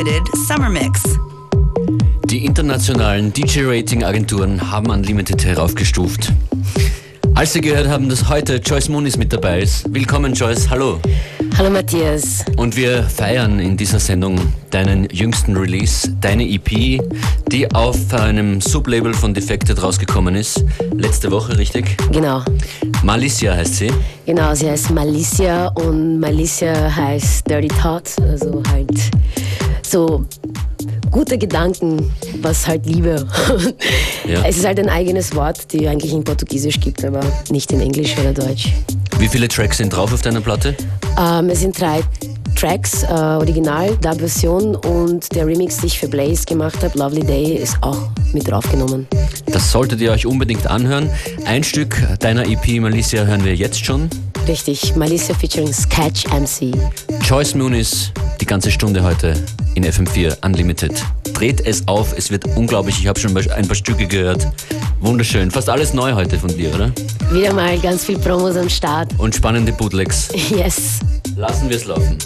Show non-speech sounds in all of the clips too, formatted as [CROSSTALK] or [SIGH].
Unlimited Summer Mix. Die internationalen DJ-Rating-Agenturen haben Unlimited heraufgestuft. Als Sie gehört haben, dass heute Joyce Moonis mit dabei ist. Willkommen Joyce, hallo. Hallo Matthias. Und wir feiern in dieser Sendung deinen jüngsten Release, deine EP, die auf einem Sublabel von Defected rausgekommen ist. Letzte Woche, richtig? Genau. Malicia heißt sie. Genau, sie heißt Malicia und Malicia heißt Dirty Thought, also halt so gute Gedanken, was halt Liebe. Ja. Es ist halt ein eigenes Wort, die eigentlich in Portugiesisch gibt, aber nicht in Englisch oder Deutsch. Wie viele Tracks sind drauf auf deiner Platte? Ähm, es sind drei Tracks, äh, Original, Dub-Version und der Remix, den ich für Blaze gemacht habe, Lovely Day, ist auch mit draufgenommen. Das solltet ihr euch unbedingt anhören. Ein Stück deiner EP Malicia hören wir jetzt schon. Richtig, Malicia featuring Sketch MC. Joyce Moonis, die ganze Stunde heute in FM4 Unlimited. Dreht es auf, es wird unglaublich. Ich habe schon ein paar Stücke gehört. Wunderschön. Fast alles neu heute von dir, oder? Wieder mal ganz viel Promos am Start. Und spannende Bootlegs. Yes. Lassen wir es laufen.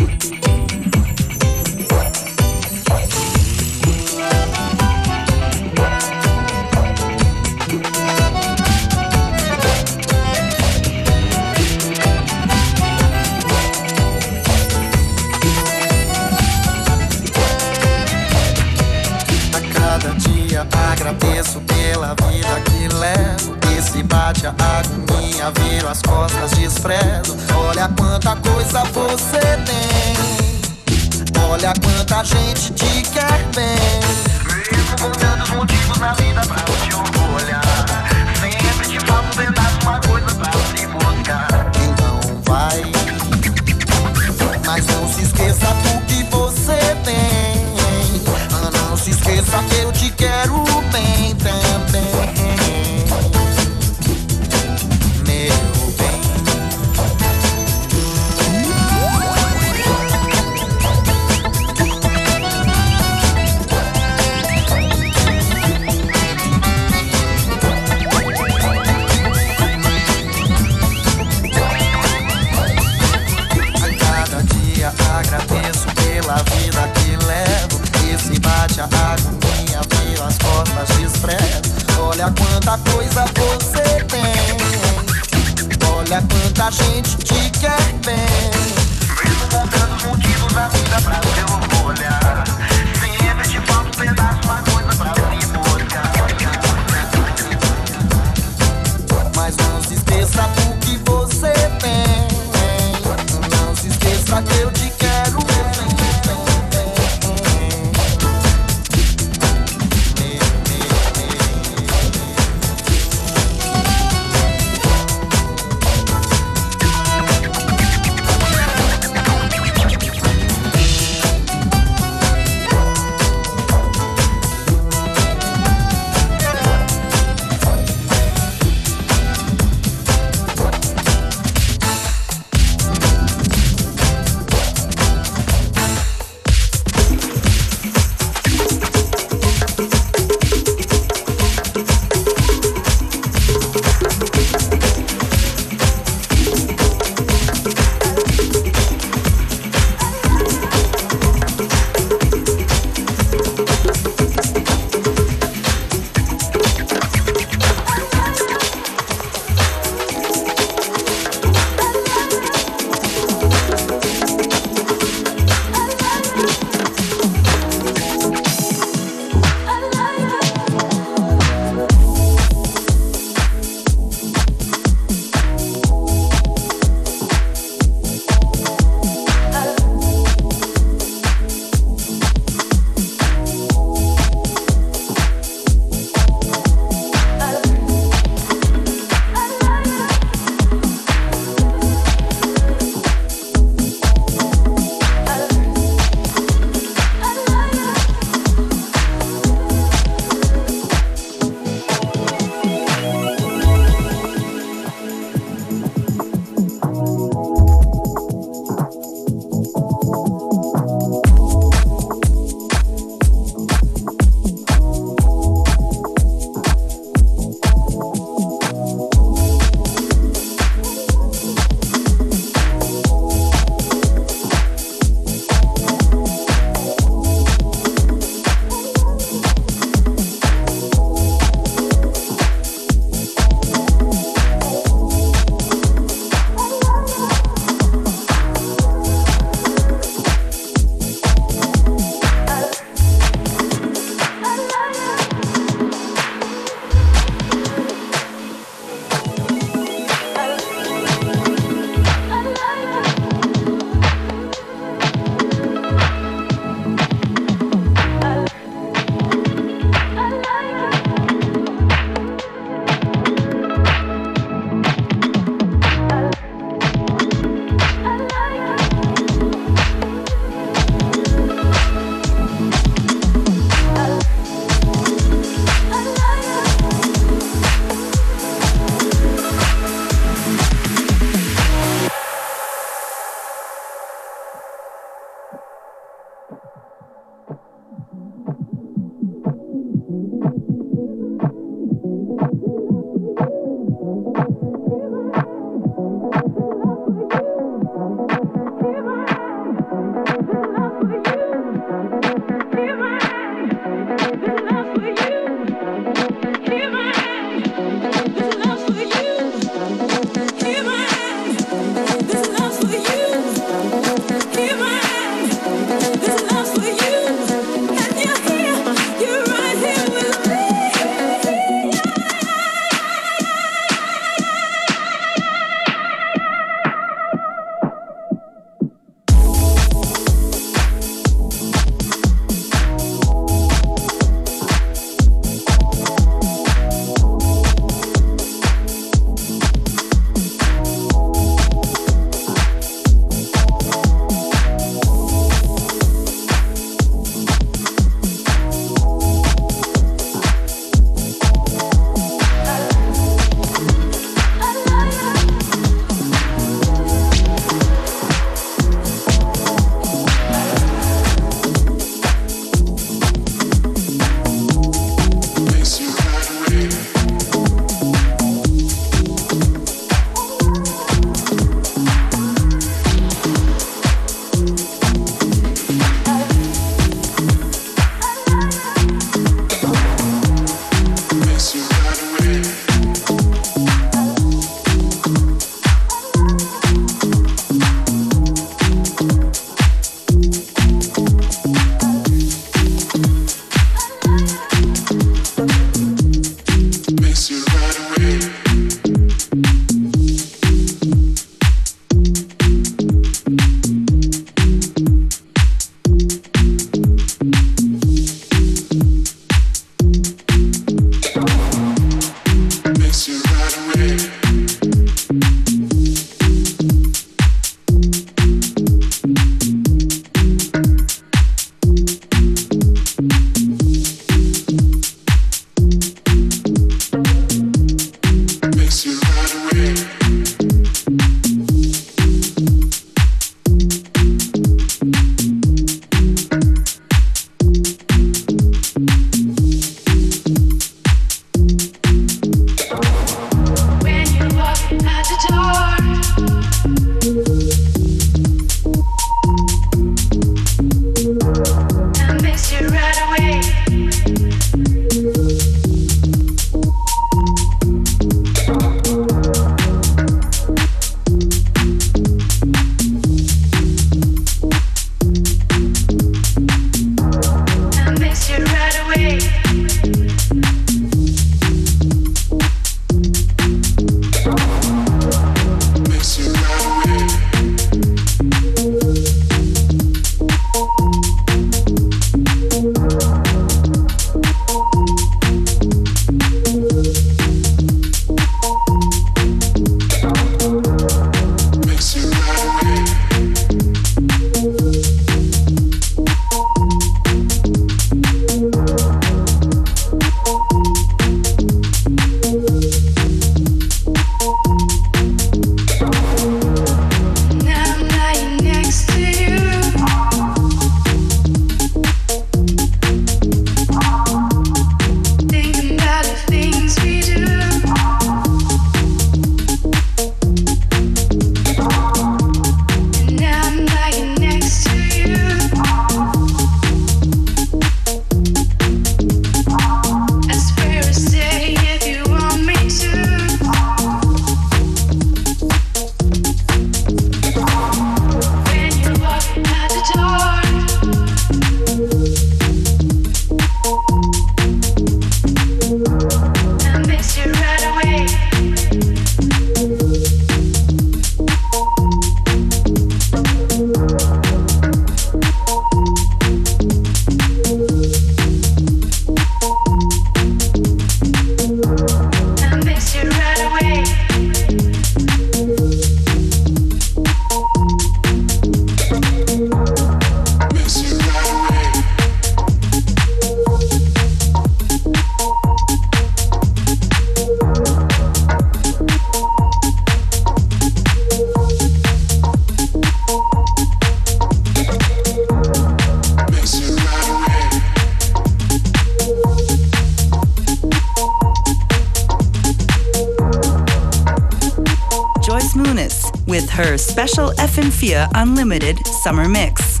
Special FM4 Unlimited Summer Mix.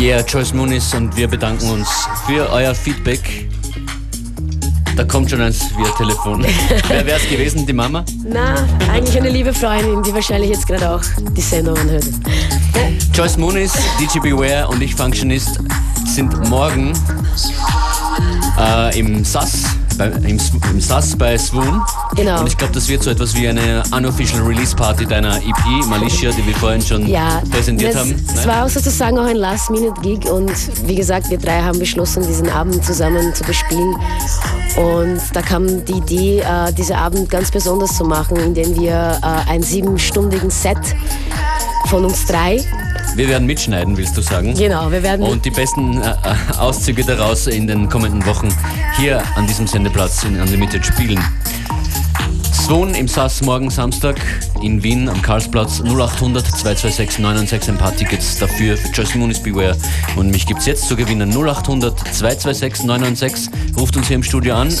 Yeah, Joyce Muniz und wir bedanken uns für euer Feedback. Da kommt schon eins via Telefon. [LAUGHS] Wer wäre es gewesen, die Mama? Na, eigentlich eine liebe Freundin, die wahrscheinlich jetzt gerade auch die Sendung anhört. Joyce Muniz, DJ Beware und ich Functionist sind morgen äh, im SAS, bei, im, im SAS bei Swoon. Genau. Und ich glaube, das wird so etwas wie eine unofficial Release Party deiner EP, Malicia, die wir vorhin schon Ja, präsentiert das, haben. es Nein? war auch sozusagen auch ein Last-Minute-Gig und wie gesagt, wir drei haben beschlossen, diesen Abend zusammen zu bespielen. Und da kam die Idee, äh, diesen Abend ganz besonders zu machen, indem wir äh, einen siebenstündigen Set von uns drei, Wir werden mitschneiden, willst du sagen? genau, wir werden Und die besten äh, äh, Auszüge daraus in den kommenden Wochen hier an diesem Sendeplatz in Unlimited spielen. Swoon im SAS morgen Samstag in Wien am Karlsplatz. 0800 226 996 ein paar Tickets dafür für Joyce Moon is Beware. Und mich gibt's jetzt zu gewinnen. 0800 226 996 ruft uns hier im Studio an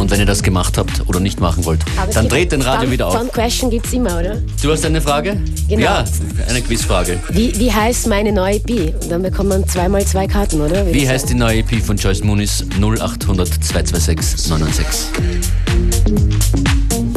und wenn ihr das gemacht habt oder nicht machen wollt, Aber es dann gibt- dreht den Radio Fun, wieder auf. Fun Question gibt's immer, oder? Du hast eine Frage? Genau. Ja, eine Quizfrage. Wie, wie heißt meine neue EP? Und dann bekommt man zweimal zwei Karten, oder? Wie heißt die neue EP von Joyce Moonis 0800 226 996?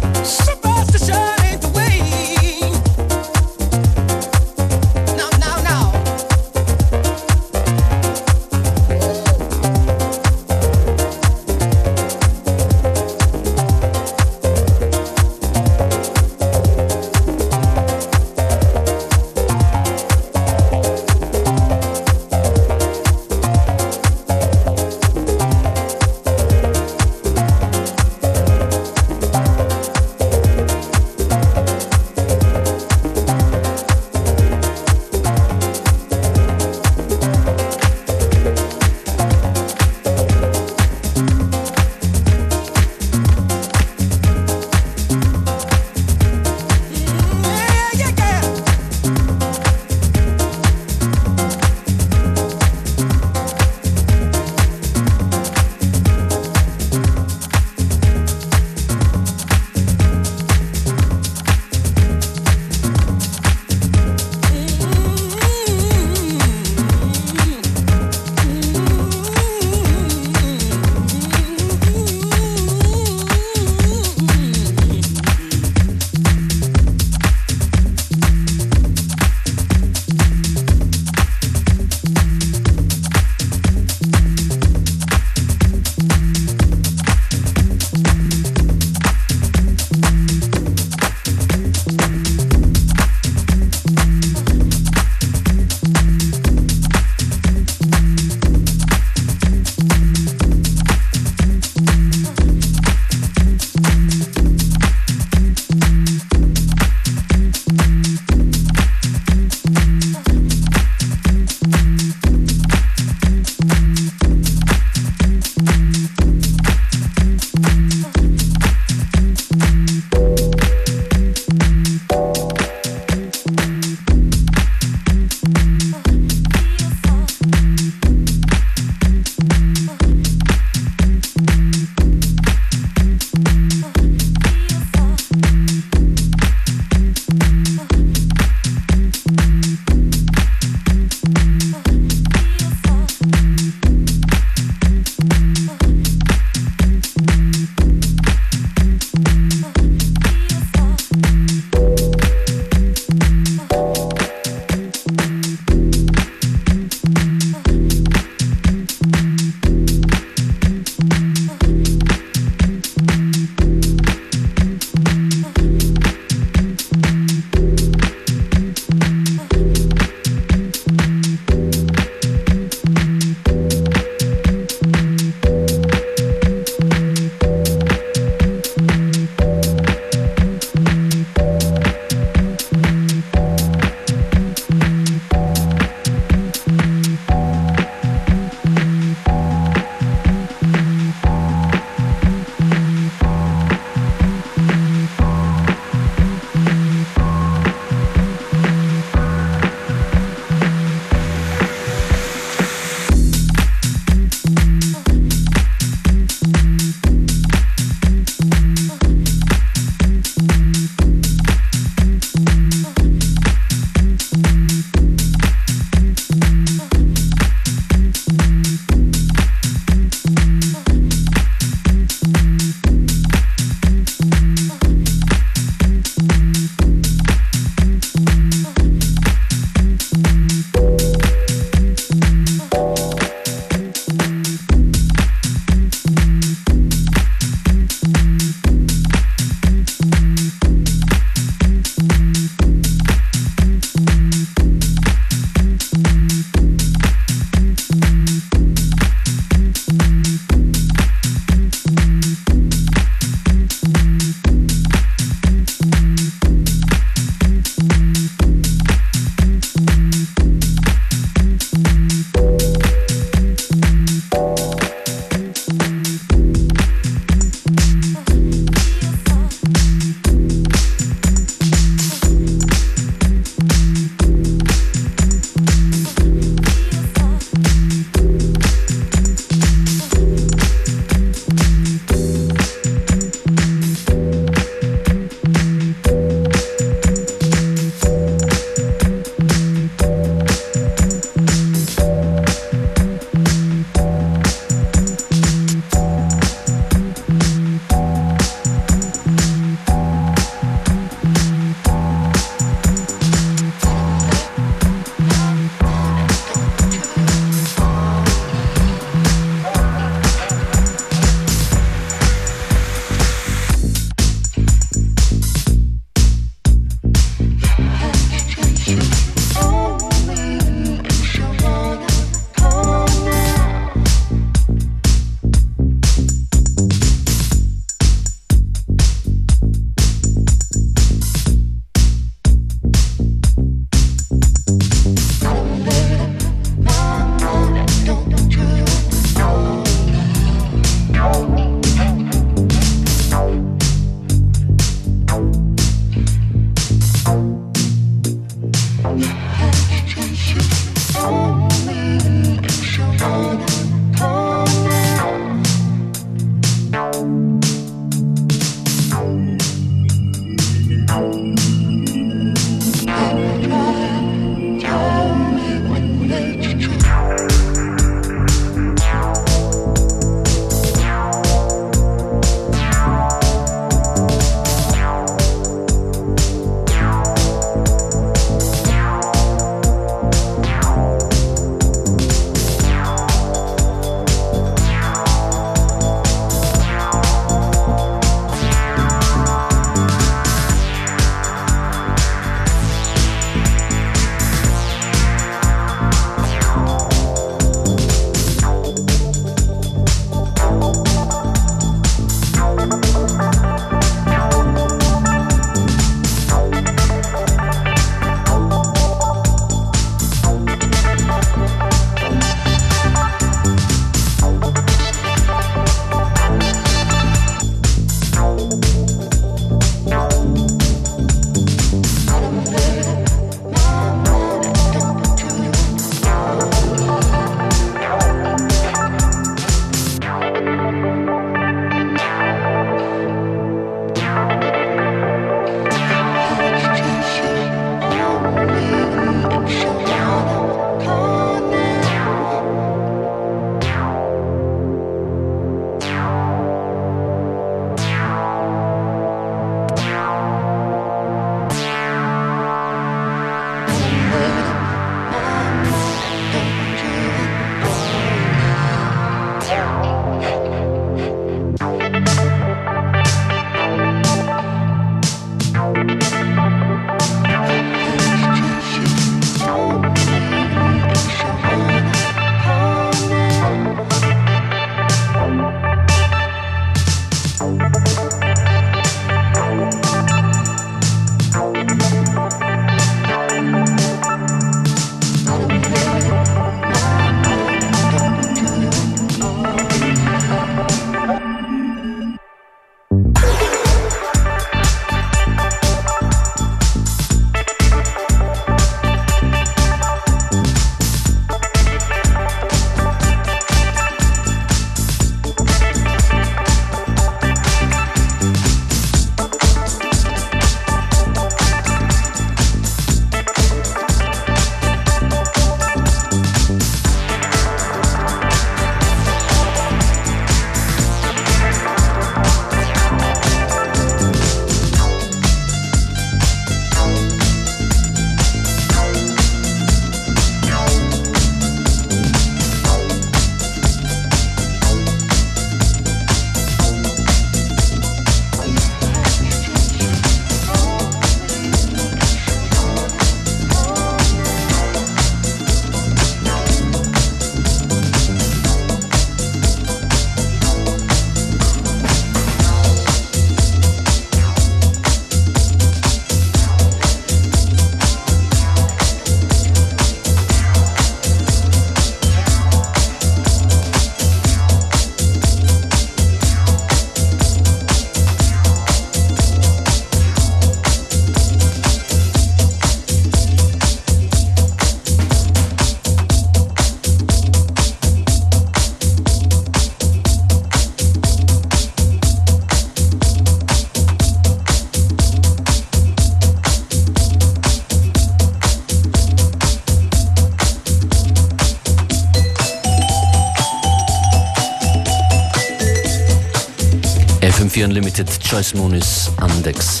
FM4 Unlimited, Joyce Moon ist an Decks.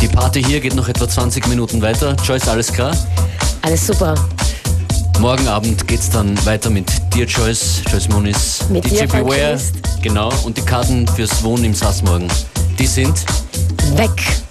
Die Party hier geht noch etwa 20 Minuten weiter. Joyce, alles klar? Alles super. Morgen Abend geht's dann weiter mit dir, Joyce. Joyce Moniz, Mit DJ Beware. Genau. Und die Karten fürs Wohnen im Sass morgen. Die sind Weg.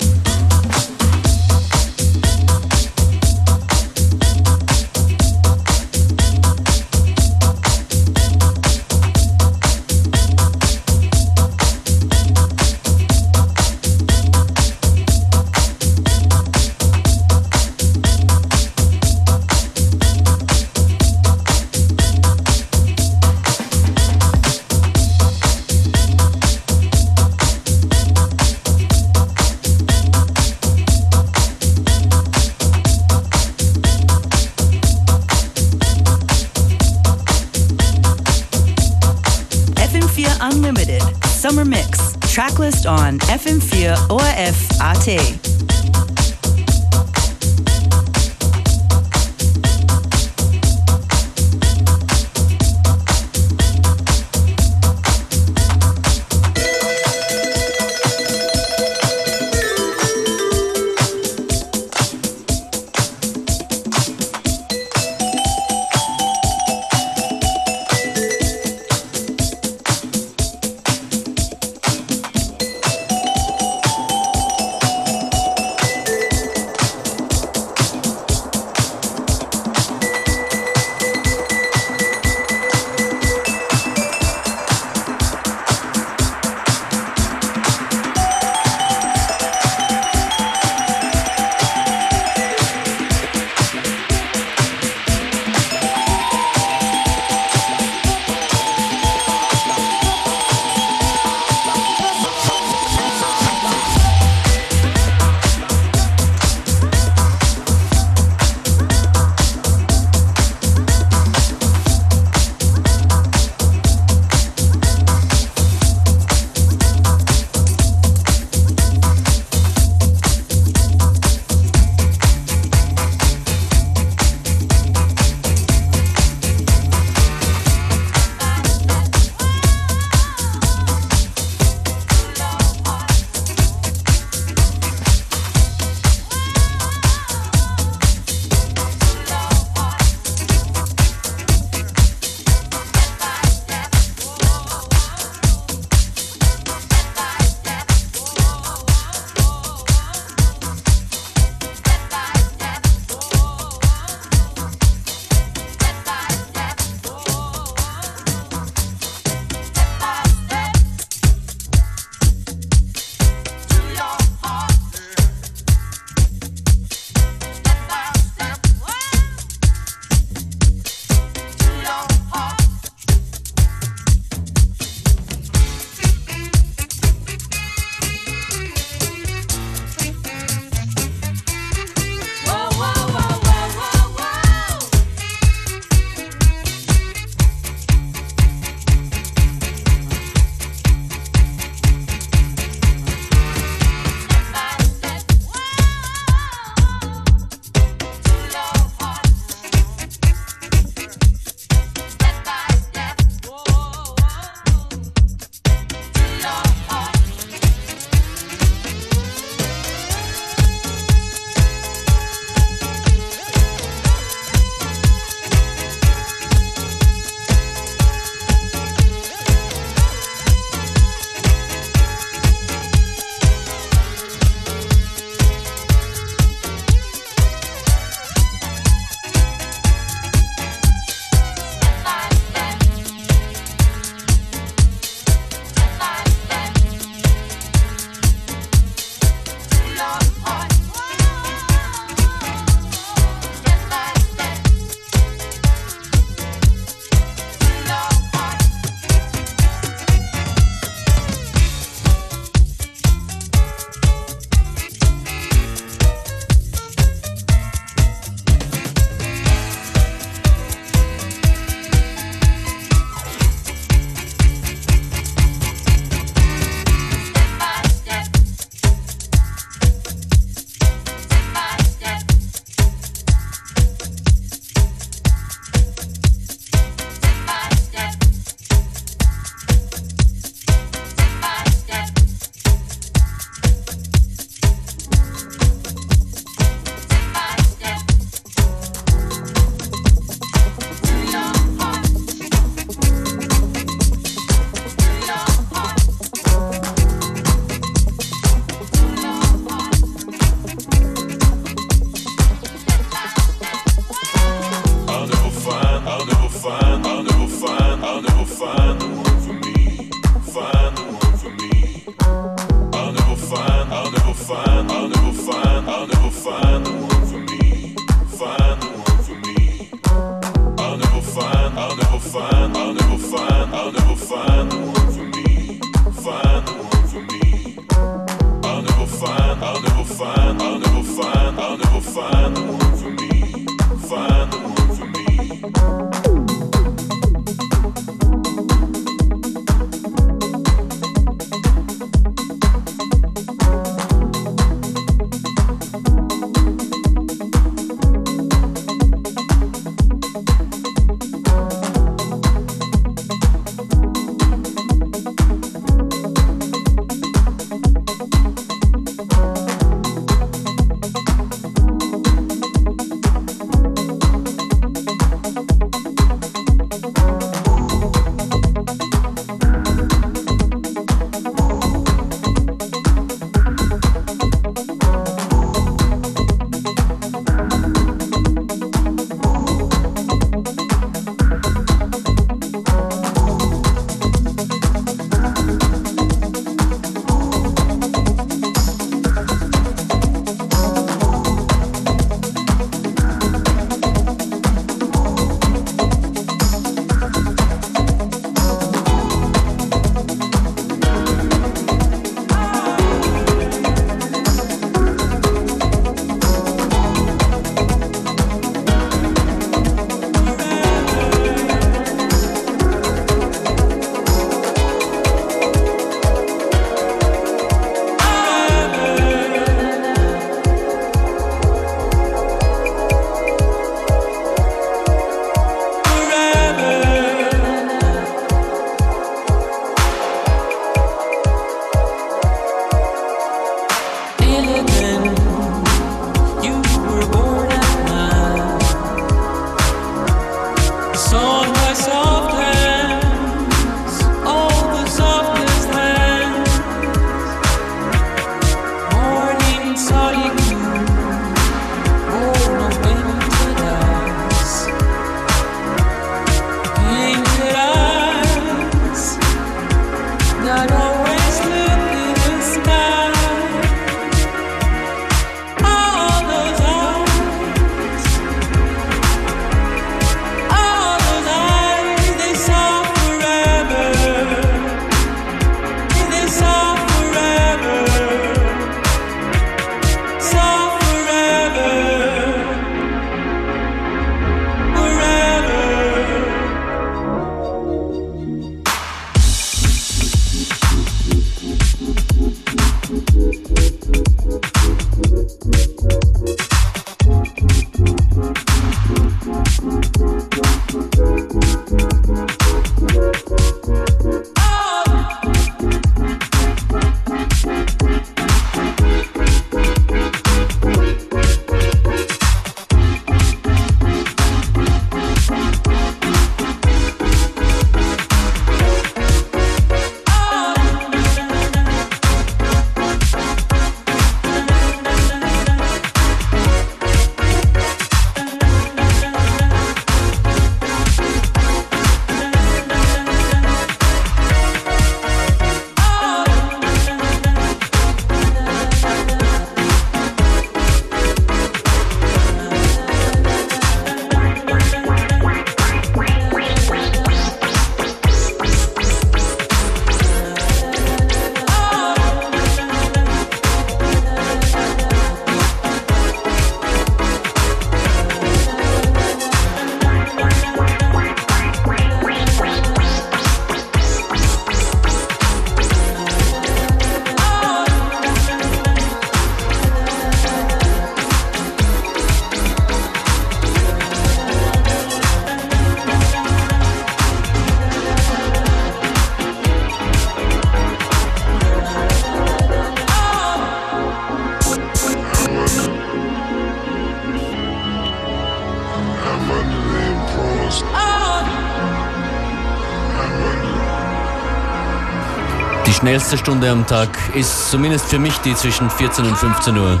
Schnellste Stunde am Tag ist zumindest für mich die zwischen 14 und 15 Uhr.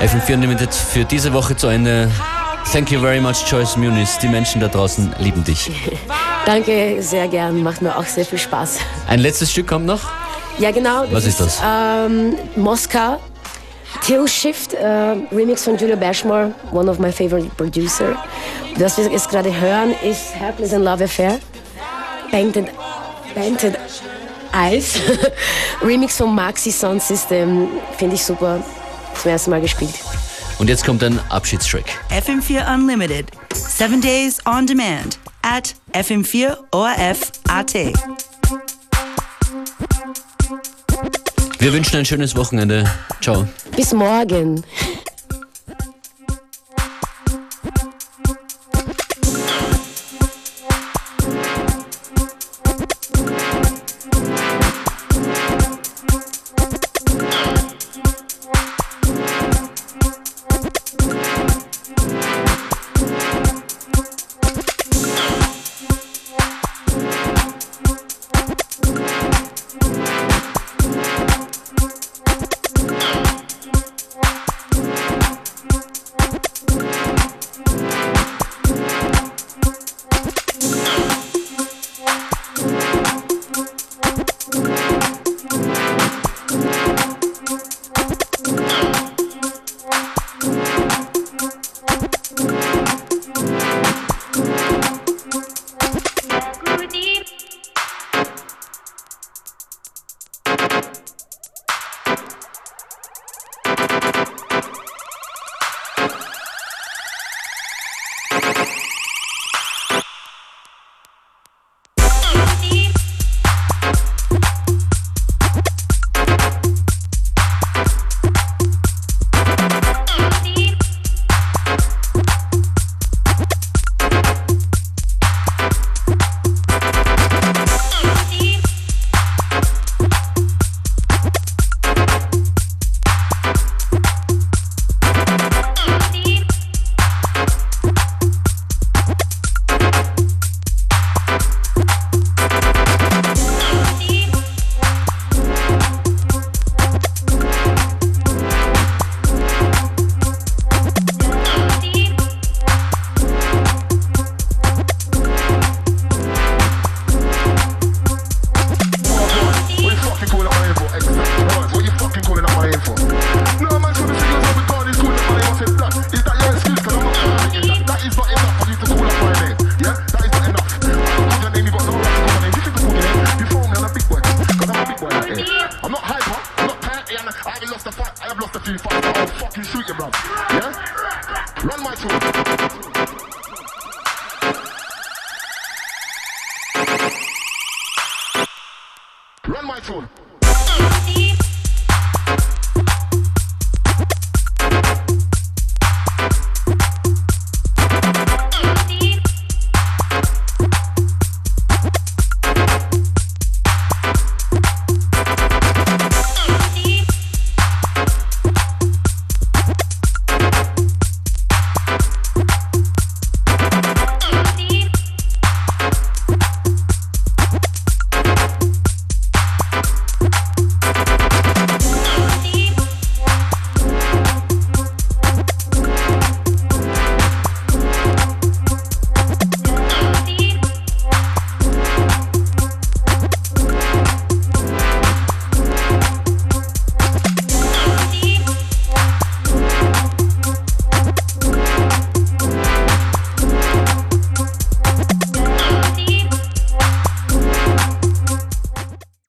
FM4 Unlimited für diese Woche zu Ende. Thank you very much, Joyce Muniz. Die Menschen da draußen lieben dich. [LAUGHS] Danke, sehr gern. Macht mir auch sehr viel Spaß. Ein letztes Stück kommt noch? Ja, genau. Was ist das? Ähm, Moskau. Till Shift, äh, Remix von Julia Bashmore, one of my favorite producer. Das, was wir jetzt gerade hören, ist Helpless in Love Affair, painted Painted Eyes. [LAUGHS] Remix von Maxi Sound System. Finde ich super. Zum ersten Mal gespielt. Und jetzt kommt ein Abschiedstrack. FM4 Unlimited. Seven days on demand at FM4 ORF AT. Wir wünschen ein schönes Wochenende. Ciao. Bis morgen.